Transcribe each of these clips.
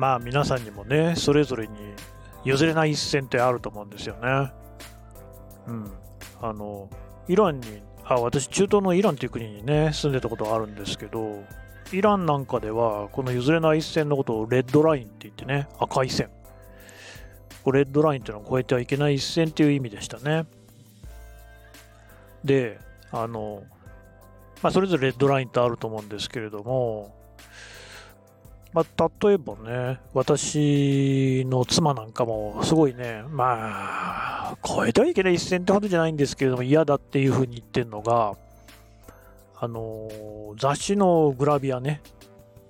まあ皆さんにもね、それぞれに譲れない一線ってあると思うんですよね。うん。あの、イランに、あ、私中東のイランっていう国にね、住んでたことがあるんですけど、イランなんかでは、この譲れない一線のことをレッドラインって言ってね、赤い線。レッドラインっていうのは越えてはいけない一線っていう意味でしたね。で、あの、まあ、それぞれレッドラインってあると思うんですけれども、まあ、例えばね、私の妻なんかもすごいね、まあ、超えてはいけない一線ってほどじゃないんですけれども、嫌だっていうふうに言ってるのが、あの、雑誌のグラビアね、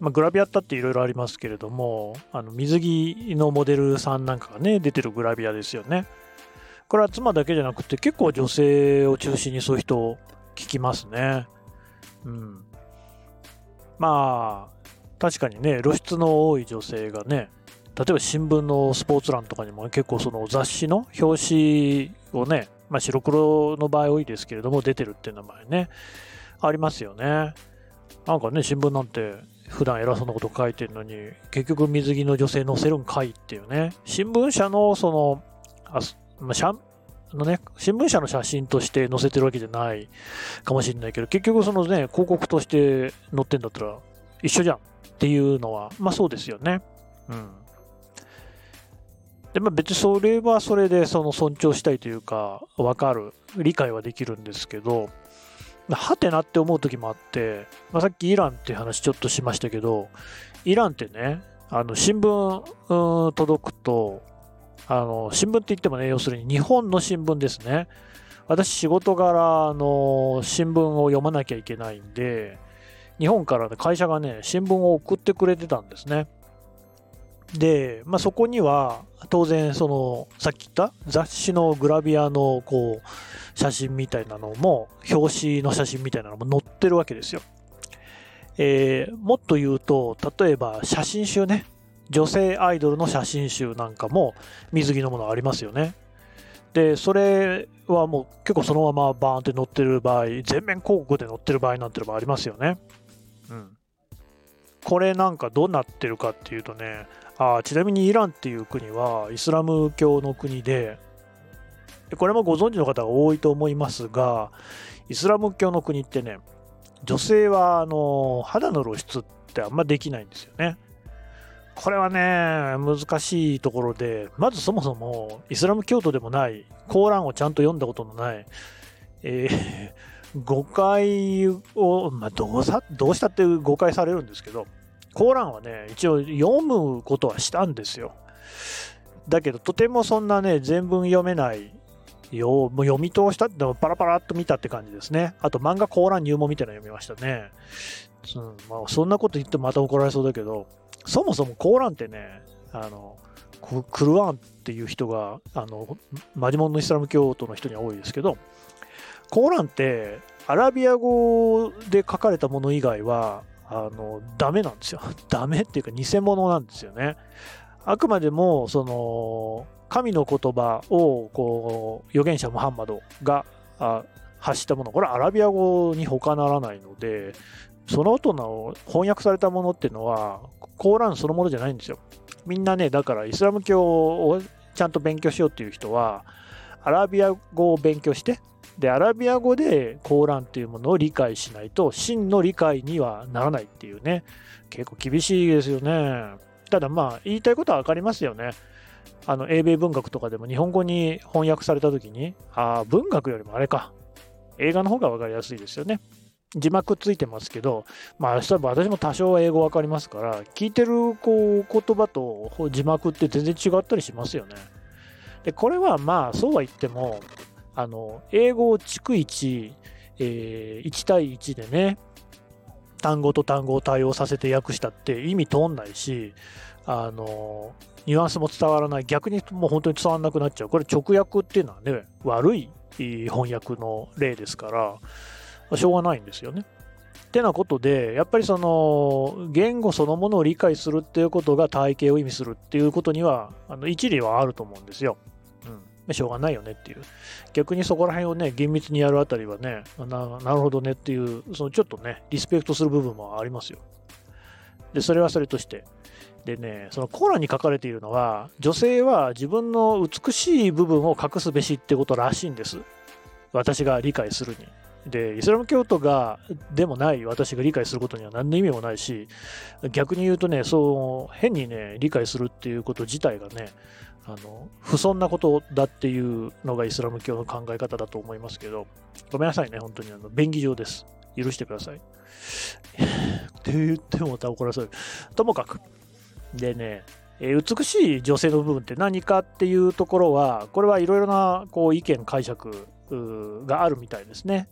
まあ、グラビアったっていろいろありますけれども、あの水着のモデルさんなんかがね、出てるグラビアですよね。これは妻だけじゃなくて、結構女性を中心にそういう人を聞きますね。うん。まあ、確かにね、露出の多い女性がね、例えば新聞のスポーツ欄とかにも結構その雑誌の表紙をね、まあ、白黒の場合多いですけれども出てるっていう名前ね、ありますよね。なんかね、新聞なんて普段偉そうなこと書いてるのに、結局水着の女性載せるんかいっていうね、新聞社のその、あまあ、しゃのね、新聞社の写真として載せてるわけじゃないかもしれないけど、結局そのね、広告として載ってんだったら一緒じゃんていうのは、まあそうですよね。うん。で、まあ別にそれはそれでその尊重したいというか、わかる、理解はできるんですけど、はてなって思う時もあって、まあ、さっきイランっていう話ちょっとしましたけど、イランってね、あの新聞届くと、あの新聞って言ってもね、要するに日本の新聞ですね。私、仕事柄の新聞を読まなきゃいけないんで、日本からね会社がね、新聞を送ってくれてたんですね。で、まあ、そこには、当然、その、さっき言った雑誌のグラビアの、こう、写真みたいなのも、表紙の写真みたいなのも載ってるわけですよ。えー、もっと言うと、例えば写真集ね。女性アイドルの写真集なんかも水着のものありますよね。で、それはもう結構そのままバーンって載ってる場合、全面広告で載ってる場合なんてのもありますよね。うん。これなんかどうなってるかっていうとね、あちなみにイランっていう国はイスラム教の国で、これもご存知の方が多いと思いますが、イスラム教の国ってね、女性はあの肌の露出ってあんまできないんですよね。これはね、難しいところで、まずそもそもイスラム教徒でもない、コーランをちゃんと読んだことのない、えー誤解を、まあ、どうさ、どうしたって誤解されるんですけど、コーランはね、一応読むことはしたんですよ。だけど、とてもそんなね、全文読めないよ、もう読み通したってパラパラっと見たって感じですね。あと漫画コーラン入門みたいなの読みましたね。うんまあ、そんなこと言ってもまた怒られそうだけど、そもそもコーランってね、あの、クルワンっていう人が、あの、マジモンのイスラム教徒の人には多いですけど、コーランってアラビア語で書かれたもの以外はあのダメなんですよ。ダメっていうか偽物なんですよね。あくまでもその神の言葉をこう預言者ムハンマドが発したものこれはアラビア語に他ならないのでその後の翻訳されたものっていうのはコーランそのものじゃないんですよ。みんなねだからイスラム教をちゃんと勉強しようっていう人はアラビア語を勉強してで、アラビア語でコーランっていうものを理解しないと、真の理解にはならないっていうね、結構厳しいですよね。ただまあ、言いたいことは分かりますよね。あの、英米文学とかでも日本語に翻訳された時に、ああ、文学よりもあれか。映画の方が分かりやすいですよね。字幕ついてますけど、まあ、例えば私も多少は英語分かりますから、聞いてるこう言葉と字幕って全然違ったりしますよね。で、これはまあ、そうは言っても、あの、英語を逐一、えー、1対1でね、単語と単語を対応させて訳したって意味通んないし、あの、ニュアンスも伝わらない。逆にもう本当に伝わらなくなっちゃう。これ直訳っていうのはね、悪い翻訳の例ですから、しょうがないんですよね。ってなことで、やっぱりその言語そのものを理解するっていうことが体系を意味するっていうことには、あの一理はあると思うんですよ。しょうがないよねっていう。逆にそこら辺をね、厳密にやるあたりはね、ななるほどねっていう、そのちょっとね、リスペクトする部分もありますよ。で、それはそれとして、でね、そのコーラに書かれているのは、女性は自分の美しい部分を隠すべしってことらしいんです。私が理解するに。で、イスラム教徒が、でもない私が理解することには何の意味もないし、逆に言うとね、そう、変にね、理解するっていうこと自体がね、あの、不遜なことだっていうのがイスラム教の考え方だと思いますけど、ごめんなさいね、本当にあの、便宜上です。許してください。って言ってもまた怒らせる。ともかく。でね、え美しい女性の部分って何かっていうところは、これはいろいろなこう意見、解釈があるみたいですね。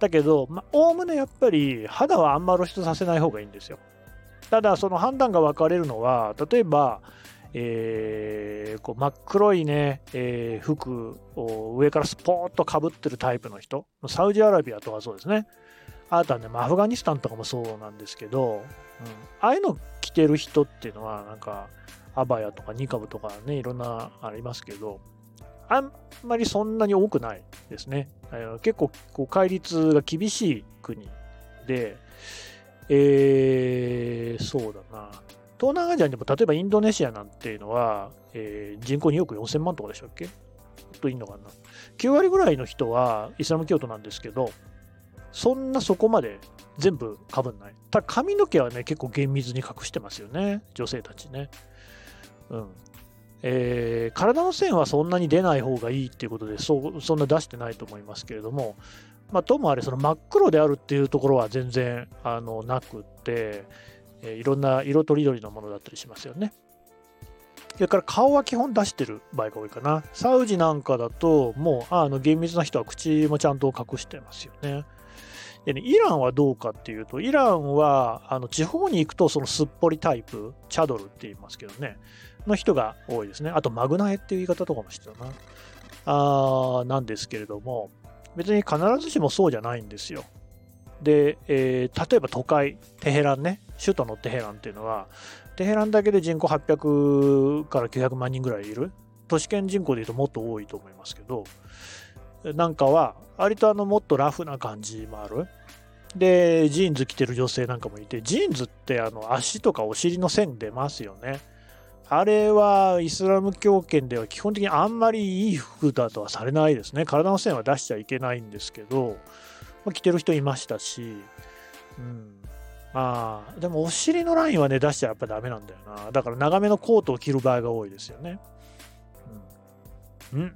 だけど、おおむねやっぱり肌はあんま露出させない方がいいんですよ。ただ、その判断が分かれるのは、例えば、えー、こう真っ黒いね、えー、服を上からスポーッとかぶってるタイプの人、サウジアラビアとかそうですね。あとはね、アフガニスタンとかもそうなんですけど、うん、ああいうの着てる人っていうのは、なんか、アバヤとかニカブとかね、いろんなありますけど、あんまりそんなに多くないですね。結構こう戒律が厳しい国で、えー、そうだな。東南アジアにも例えばインドネシアなんていうのは、えー、人口2億4000万とかでしたっけ？といいのかな。9割ぐらいの人はイスラム教徒なんですけど、そんなそこまで全部かぶんない。ただ髪の毛はね、結構厳密に隠してますよね。女性たちね。うん。えー、体の線はそんなに出ない方がいいっていうことでそそんな出してないと思いますけれども、まあ、ともあれその真っ黒であるっていうところは全然あのなくって、え、いろんな色とりどりのものだったりしますよね。それから顔は基本出してる場合が多いかな。サウジなんかだともうあの厳密な人は口もちゃんと隠してますよね。でね、イランはどうかっていうと、イランはあの地方に行くとそのすっぽりタイプ、チャドルって言いますけどね、の人が多いですね。あと、マグナエっていう言い方とかもしてたな。あなんですけれども、別に必ずしもそうじゃないんですよ。で、えー、例えば都会、テヘランね、首都のテヘランっていうのは、テヘランだけで人口800から900万人ぐらいいる。都市圏人口でいうともっと多いと思いますけど、なんかは、割とあのもっとラフな感じもある。で、ジーンズ着てる女性なんかもいて、ジーンズってあの足とかお尻の線出ますよね。あれはイスラム教圏では基本的にあんまりいい服だとはされないですね。体の線は出しちゃいけないんですけど、まあ、着てる人いましたし、うん。まあ、でもお尻のラインはね、出しちゃやっぱダメなんだよな。だから長めのコートを着る場合が多いですよね。うん。ん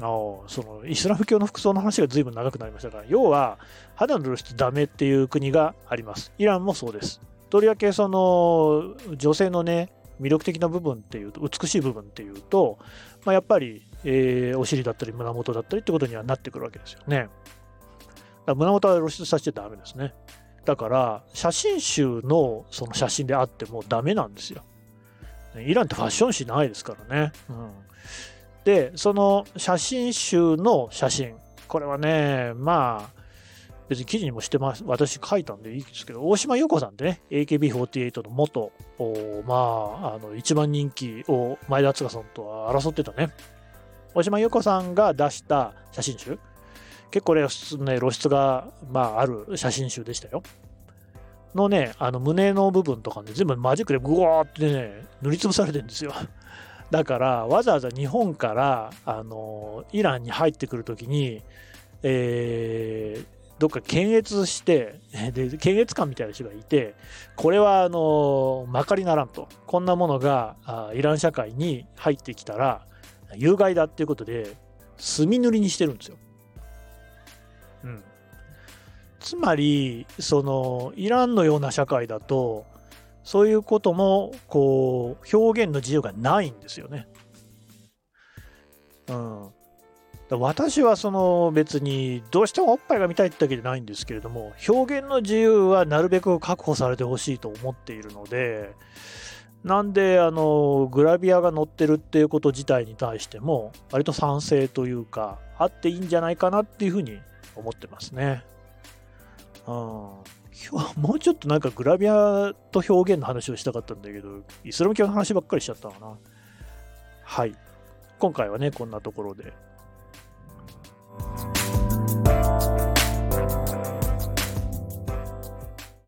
あそのイスラム教の服装の話が随分長くなりましたが、要は肌の露出ダメっていう国があります。イランもそうです。とりわけその女性のね、魅力的な部分っていうと、美しい部分っていうと、まあ、やっぱり、えー、お尻だったり胸元だったりってことにはなってくるわけですよね。胸元は露出させちゃダメですね。だから、写真集のその写真であってもダメなんですよ。イランってファッション誌ないですからね。うん、で、その写真集の写真。これはね、まあ、別に記事にもしてます。私書いたんでいいですけど、大島優子さんってね、AKB48 の元、まあ、あの、一番人気を前田敦賀さんとは争ってたね。大島優子さんが出した写真集。結構ね、露出が、まあ、ある写真集でしたよ。のね、あの胸の部分とかね、全部マジックでグワーってね、塗りつぶされてるんですよ。だから、わざわざ日本から、あの、イランに入ってくるときに、えー、どっか検閲して、で、検閲官みたいな人がいて、これは、あの、まかりならんと。こんなものがイラン社会に入ってきたら、有害だっていうことで、墨塗りにしてるんですよ。うん。つまり、その、イランのような社会だと、そういうことも、こう、表現の自由がないんですよね。うん。私はその別にどうしてもおっぱいが見たいってわけじゃないんですけれども表現の自由はなるべく確保されてほしいと思っているのでなんであのグラビアが載ってるっていうこと自体に対しても割と賛成というかあっていいんじゃないかなっていうふうに思ってますね。うん、もうちょっとなんかグラビアと表現の話をしたかったんだけどイスラム教の話ばっかりしちゃったのかな。はい。今回はねこんなところで。